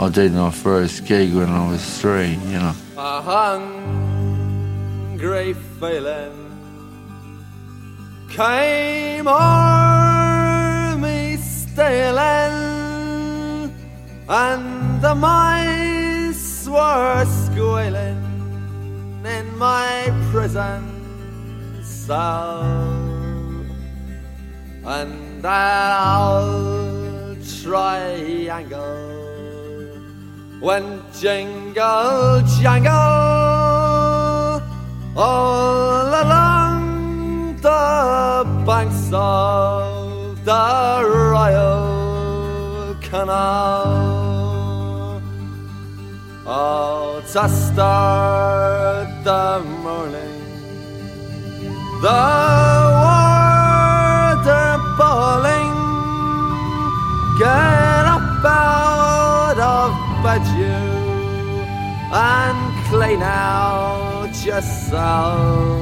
I did my first gig when I was three, you know. A hungry feeling came o'er me stealing, and the mice were squealing in my prison cell, oh. and that old triangle when jingle jangle all along the banks of the Royal Canal. Oh, to start the morning, the and clean out yourself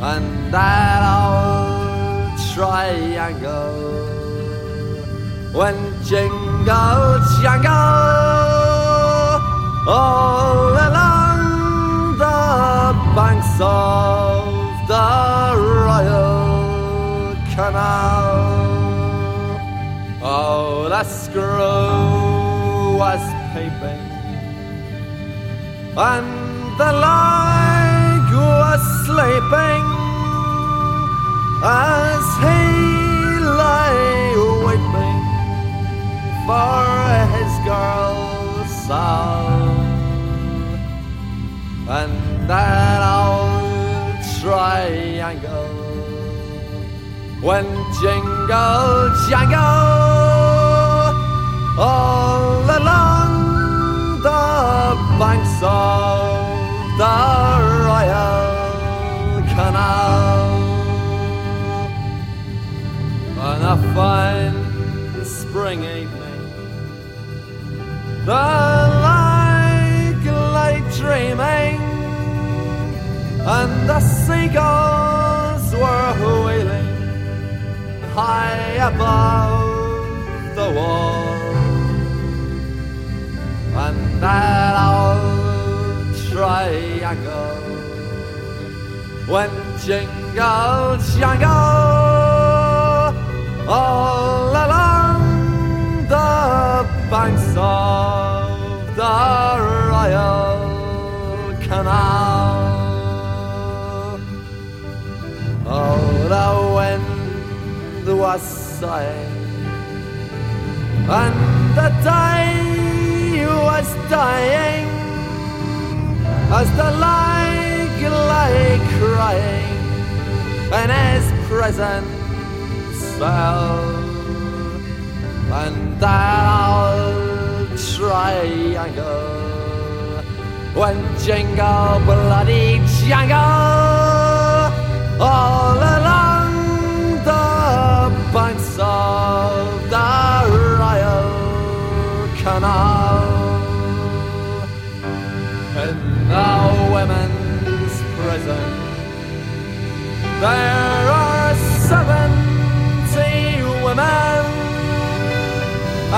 and that old triangle when jingle jangle all along the banks of the Royal Canal. Oh, the screw was peeping and the leg was sleeping as he lay weeping for his girl's soul. And that old triangle when jingle jangle and the day was dying, as the lake lay crying, in his presence fell, and that old triangle when jingle bloody jangle all along Canal. In the women's prison, there are seventy women,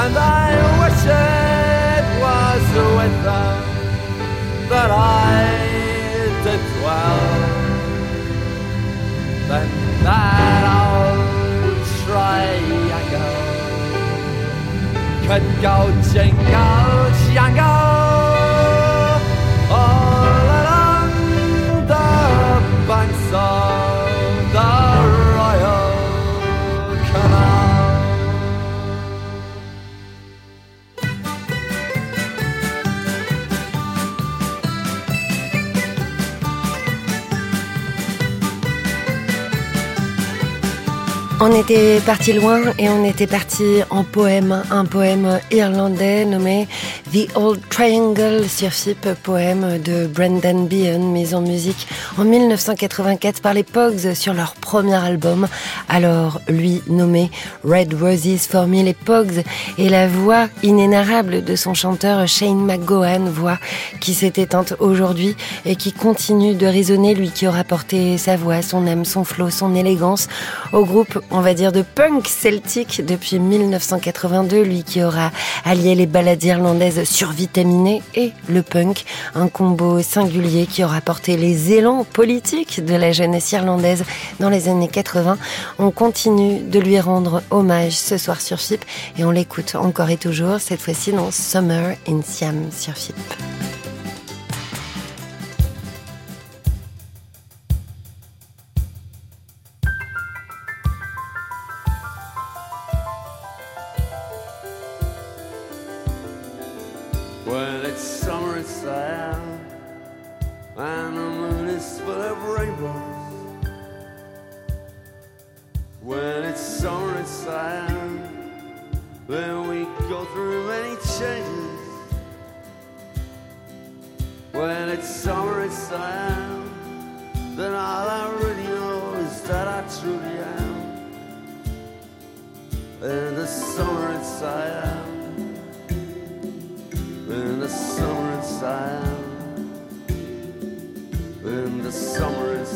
and I wish it was with them that I did dwell then that old could go jingle jangle all along the banks of the Royal Canal. On était parti loin et on était parti en poème, un poème irlandais nommé The Old Triangle sur FIP, poème de Brendan Behan, mis en musique en 1984 par les Pogs sur leur premier album, alors lui nommé Red Roses for Me. Les Pogs et la voix inénarrable de son chanteur Shane McGowan, voix qui s'est éteinte aujourd'hui et qui continue de résonner, lui qui aura porté sa voix, son âme, son flow, son élégance au groupe. On va va dire, de punk celtique depuis 1982, lui qui aura allié les balades irlandaises survitaminées et le punk, un combo singulier qui aura porté les élans politiques de la jeunesse irlandaise dans les années 80. On continue de lui rendre hommage ce soir sur FIP et on l'écoute encore et toujours, cette fois-ci dans Summer in Siam sur FIP. In the summer in Siam, in the summer in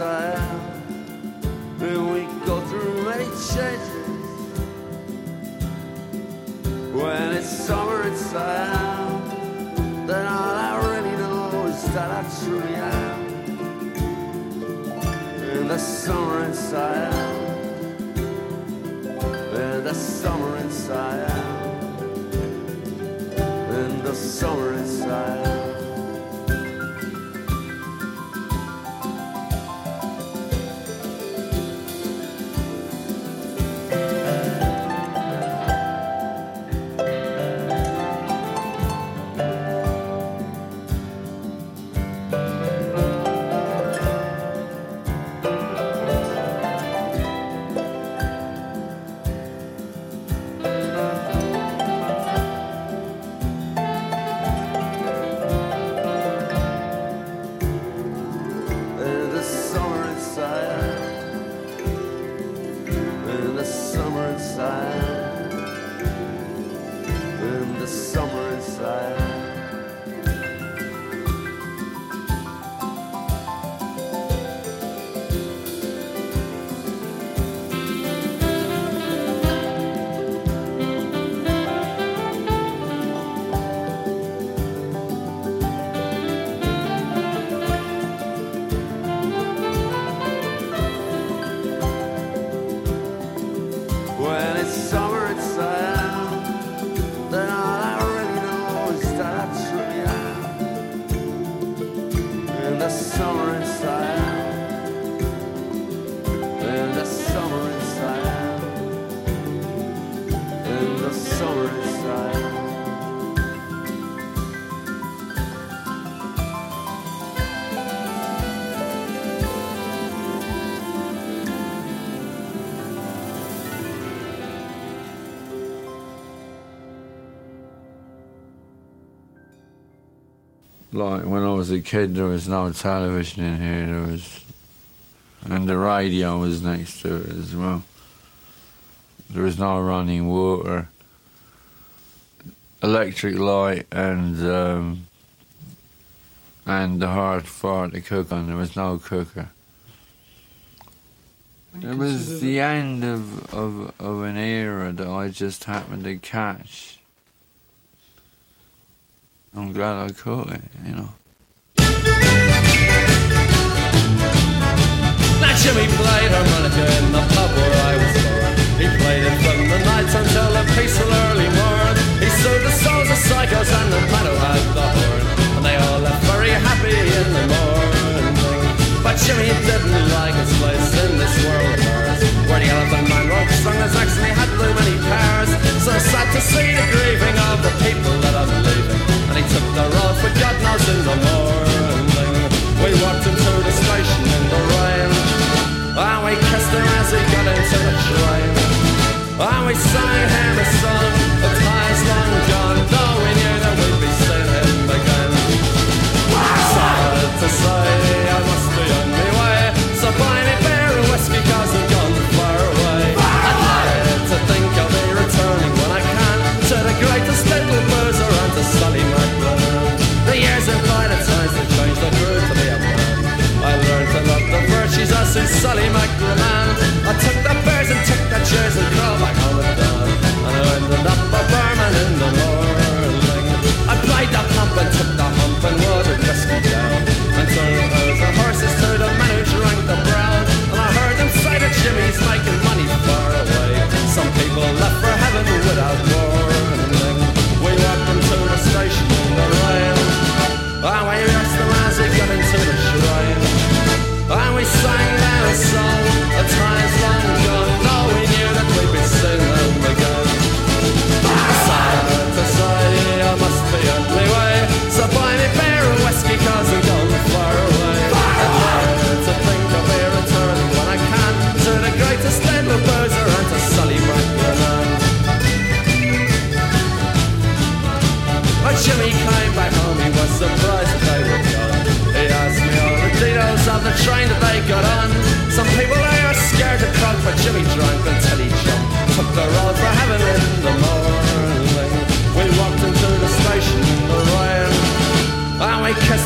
in Siam, and we go through many changes. When it's summer in Siam, then all I really know is that I truly am. In the summer in Siam in the summer in Siam, in the summer Like when I was a kid, there was no television in here. There was, and the radio was next to it as well. There was no running water, electric light, and um, and the hard fire to cook on. There was no cooker. It was the end of, of, of an era that I just happened to catch. I'm glad I caught it, you know. Now Jimmy played harmonica in the pub where I was born. He played it from the night until the peaceful early morn. He soothed the souls of psychos and the man who had the horn. And they all left very happy in the morning. But Jimmy didn't like his place in this world of ours. Where the elephant man rock sung his actually had too many pairs. So sad to see the grieving of the people that I'm for in the morning. We walked into the station in the rain. And we kissed him as he got into the train. And we sang him a song,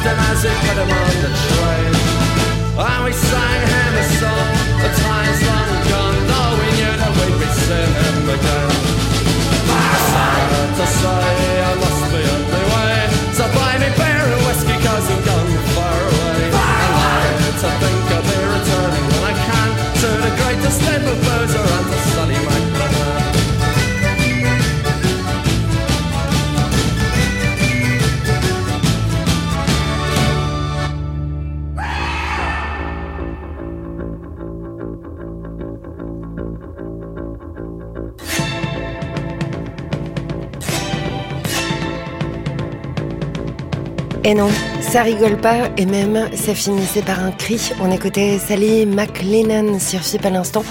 him as he put him on the train. And we sang him a song, the time's long gone. Though we knew that we'd be seeing him again. Sad to say, I must be on my way. So buy me beer and whiskey, cause I'm gone far away. I like to think I'll be returning when I can to the greatest little Et non ça rigole pas, et même ça finissait par un cri. On écoutait Sally McLennan sur FIP à l'instant.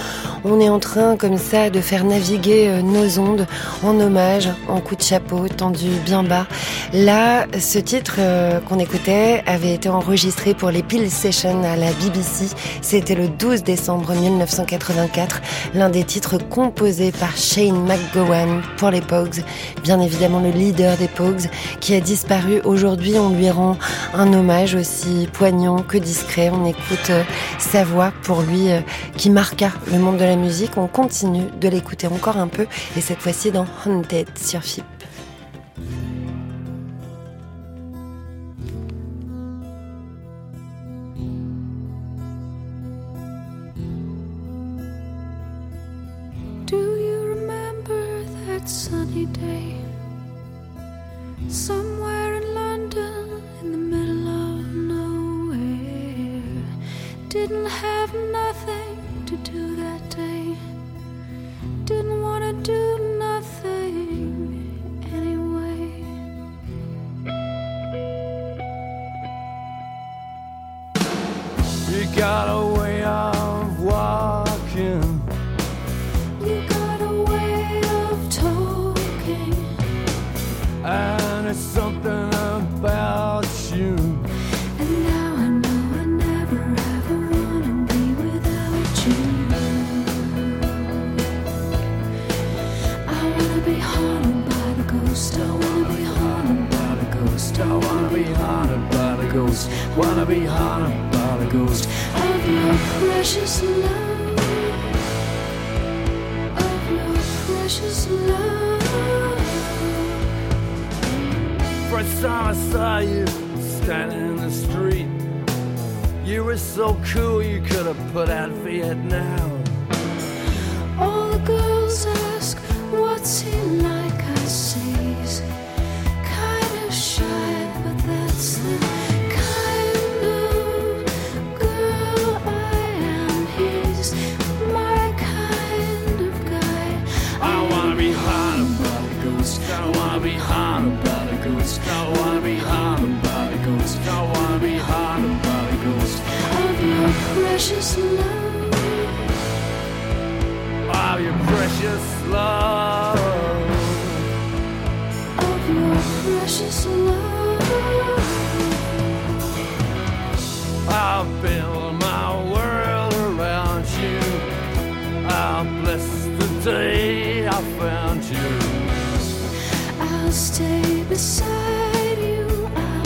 On est en train, comme ça, de faire naviguer euh, nos ondes en hommage, en coup de chapeau, tendu bien bas. Là, ce titre euh, qu'on écoutait avait été enregistré pour les Peel Sessions à la BBC. C'était le 12 décembre 1984. L'un des titres composés par Shane McGowan pour les Pogues. Bien évidemment, le leader des Pogues qui a disparu. Aujourd'hui, on lui rend un hommage aussi poignant que discret. On écoute euh, sa voix pour lui euh, qui marqua le monde de la musique. On continue de l'écouter encore un peu et cette fois-ci dans Haunted sur FIP. Sunny day? Somewhere Didn't have nothing to do Be haunted by the ghost. of your precious love. Of your precious love. First time I saw you standing in the street, You were so cool, you could have put out Vietnam. All the girls ask, what's he like? I say he's kind of shy, but that's the precious love. Of your precious love. I'll build my world around you. I'll bless the day I found you. I'll stay beside you. I'll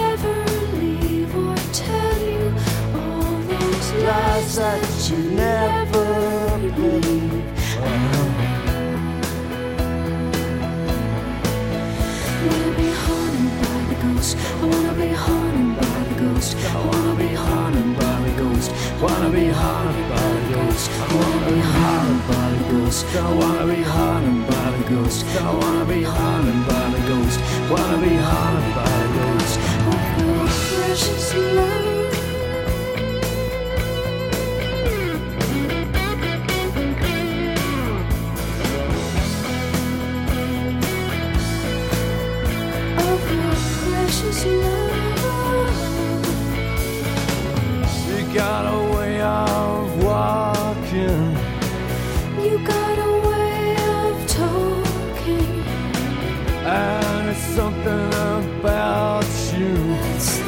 never leave or tell you all those lies that you never Wanna be haunted by the ghost. I wanna be haunted by the ghost. I wanna be haunted by the ghost. I wanna be haunted by the ghost. Wanna be haunted by the ghost. Precious love. Something about you. It's the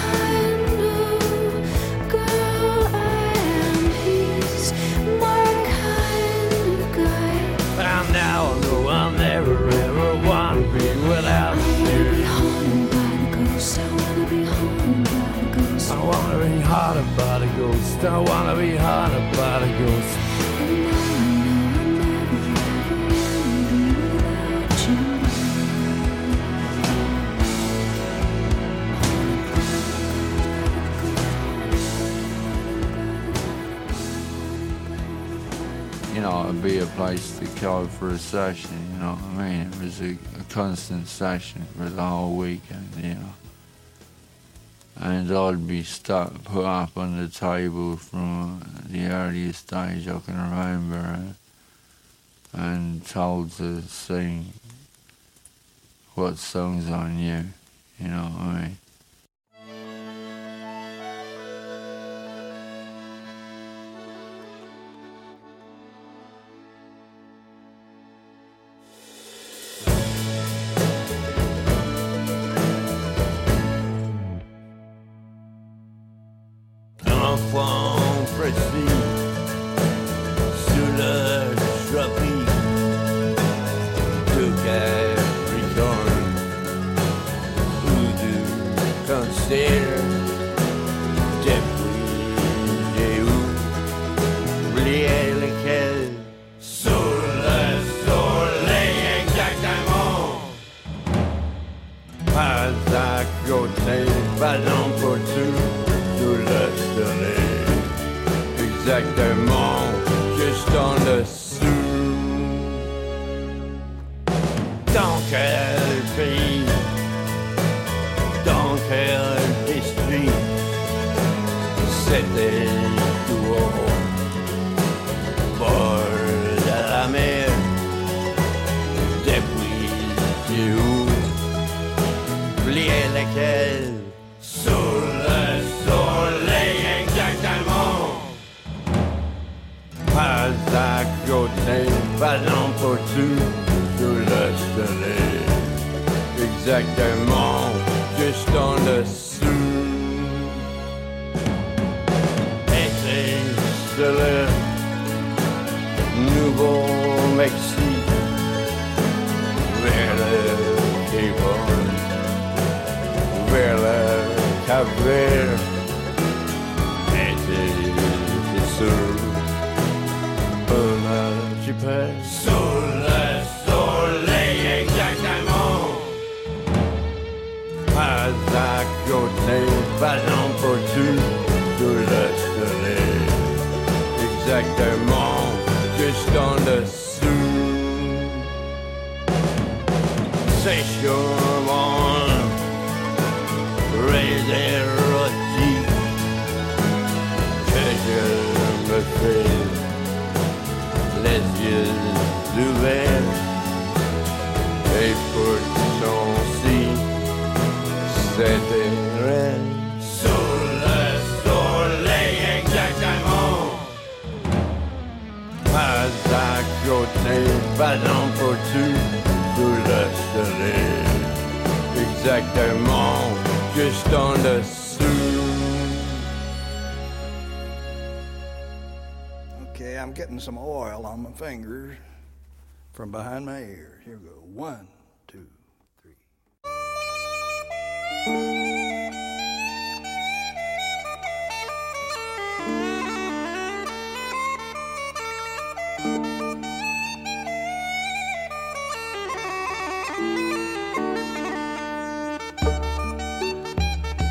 kind of girl I am. He's my kind of guy. And now know I'll never ever want to be without I wanna be you. haunted by the ghost. I wanna be haunted by the ghost. I wanna be haunted by the ghost. To go for a session, you know what I mean? It was a, a constant session for the whole weekend, you know. And I'd be stuck, put up on the table from the earliest stage I can remember uh, and told to sing what songs I knew, you know what I mean? C'était tout haut bord de la mer depuis du haut oublié lesquels sous le soleil exactement pas à côté ballon pour tout sous le soleil exactement juste en dessous sur le Nouveau-Mexique vers le Devon vers le Cap-Vert été sur un archipel sous le soleil exactement pas à côté Ballon pour tout sous le. Exactement, juste en dessous. C'est sûrement rôti que je me fais les yeux ouverts côté pour tout le soleil exactement juste en dessous Okay, I'm getting some oil on my fingers from behind my ears. Here we go. One,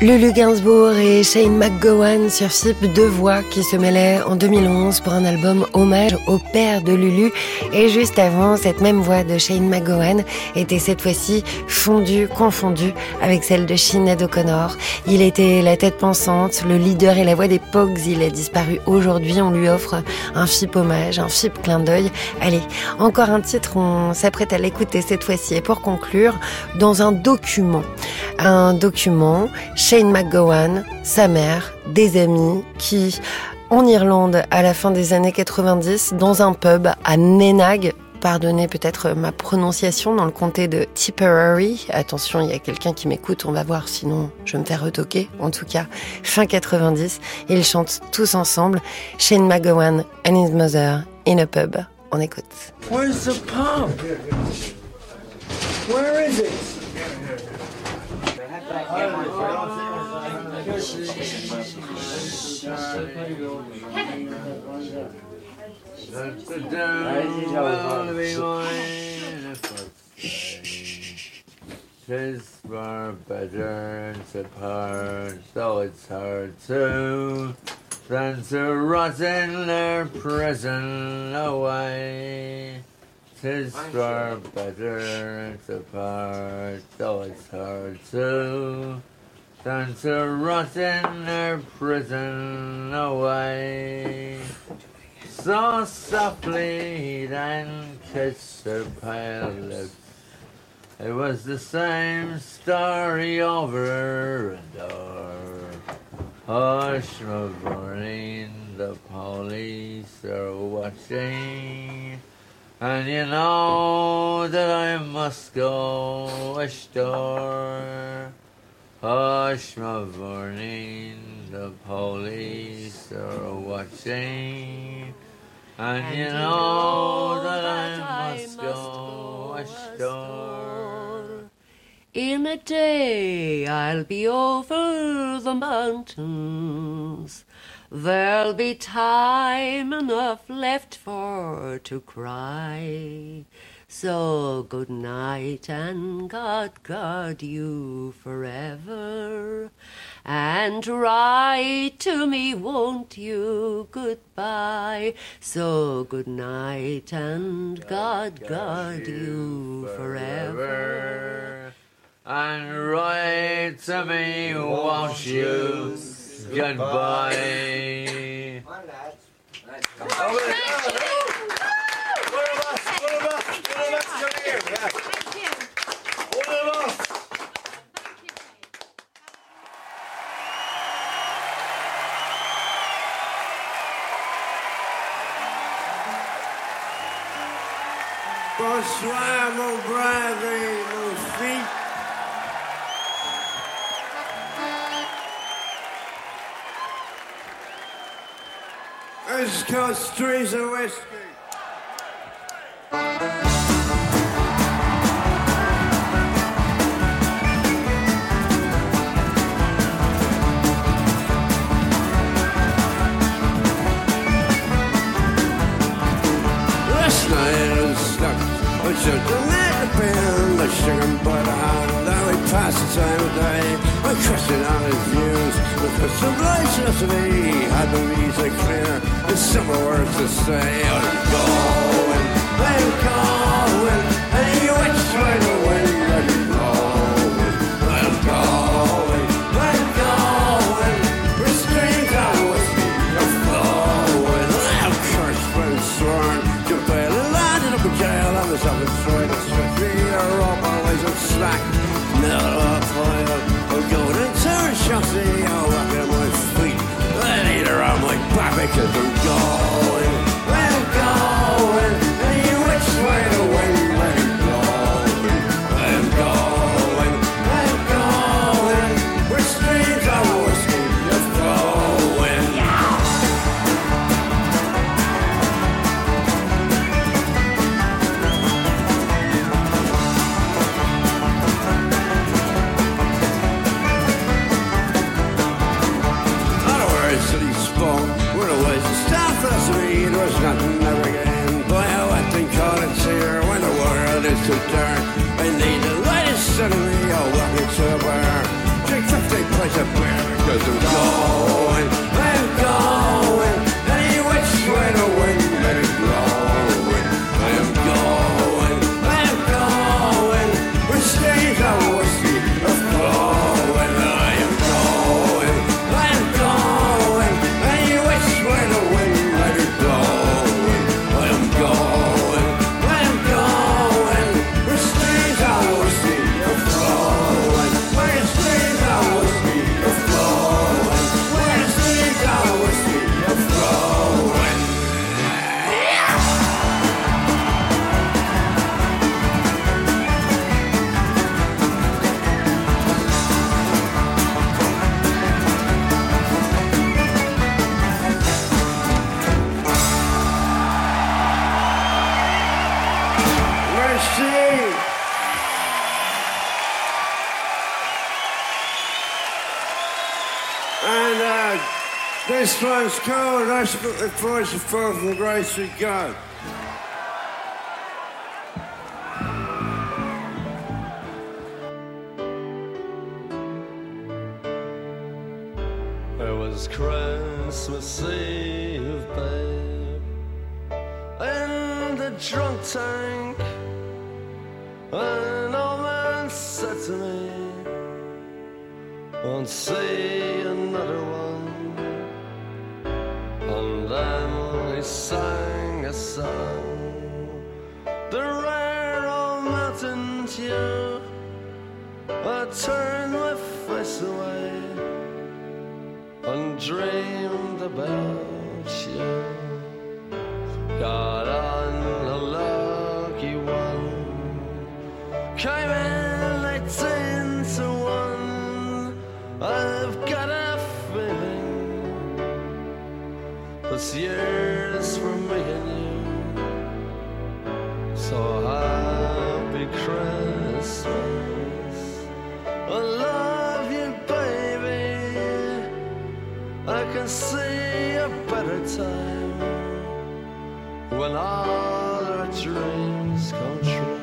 Lulu Gainsbourg et Shane McGowan sur FIP, deux voix qui se mêlaient en 2011 pour un album hommage au père de Lulu. Et juste avant, cette même voix de Shane McGowan était cette fois-ci fondue, confondue avec celle de Sinead O'Connor. Il était la tête pensante, le leader et la voix des Pogs. Il a disparu aujourd'hui. On lui offre un FIP hommage, un FIP clin d'œil. Allez, encore un titre, on s'apprête à l'écouter cette fois-ci. Et pour conclure, dans un document, un document, Shane McGowan, sa mère, des amis qui, en Irlande, à la fin des années 90, dans un pub à Nenagh, pardonnez peut-être ma prononciation, dans le comté de Tipperary. Attention, il y a quelqu'un qui m'écoute, on va voir, sinon je me faire retoquer. En tout cas, fin 90, ils chantent tous ensemble Shane McGowan and his mother in a pub. On écoute. Where's the pump? Where is it? Tis far better to part, though it's hard to, than to rot in their prison away. Tis far better to part, though it's hard to, than to rot in their prison away. So softly he then kissed her pale lips. It was the same story over and over. Hush, burning, the police are watching. And you know that I must go ashore. Hush, my burning, the police are watching. And you know that I must go ashore. In a day I'll be over the mountains. There'll be time enough left for to cry. So good night and God guard you forever. And write to me, won't you? Goodbye. So good night and God guard you forever. And write to me, won't you? Goodbye. Called Streams of Whiskey. I was stuck. I shook him by the hand, then we passed the time of day. I I question on his views With some philosophy Had the music clear. With simple words to say. I'm going, I'm going. Any which way? the wind my one's called I Split the Fall from Grace of God. It was Christmas Eve, babe, in the drunk tank. An old man said to me, Won't see another one. Song, the rare old mountain dew. I turned my face away and dreamed about you. Got on a lucky one, came in eighteen to one. I've got a feeling this year's when all our dreams come true.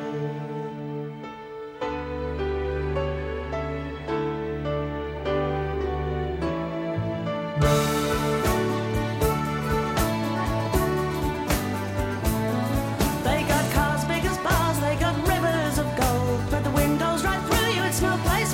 They got cars big as bars, they got rivers of gold. But the windows right through you, it's no place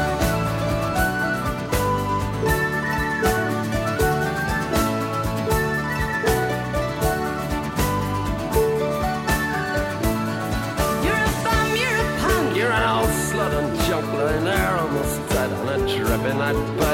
Drip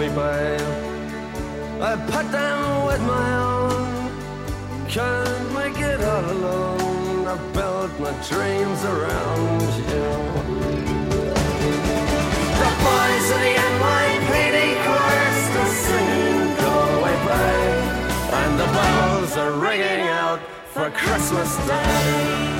me, babe. I put them with my own. Can't make it all alone. I built my dreams around you. The boys of the NYPD chorus are singing "Go Away, Babe," and the bells are ringing out for Christmas Day.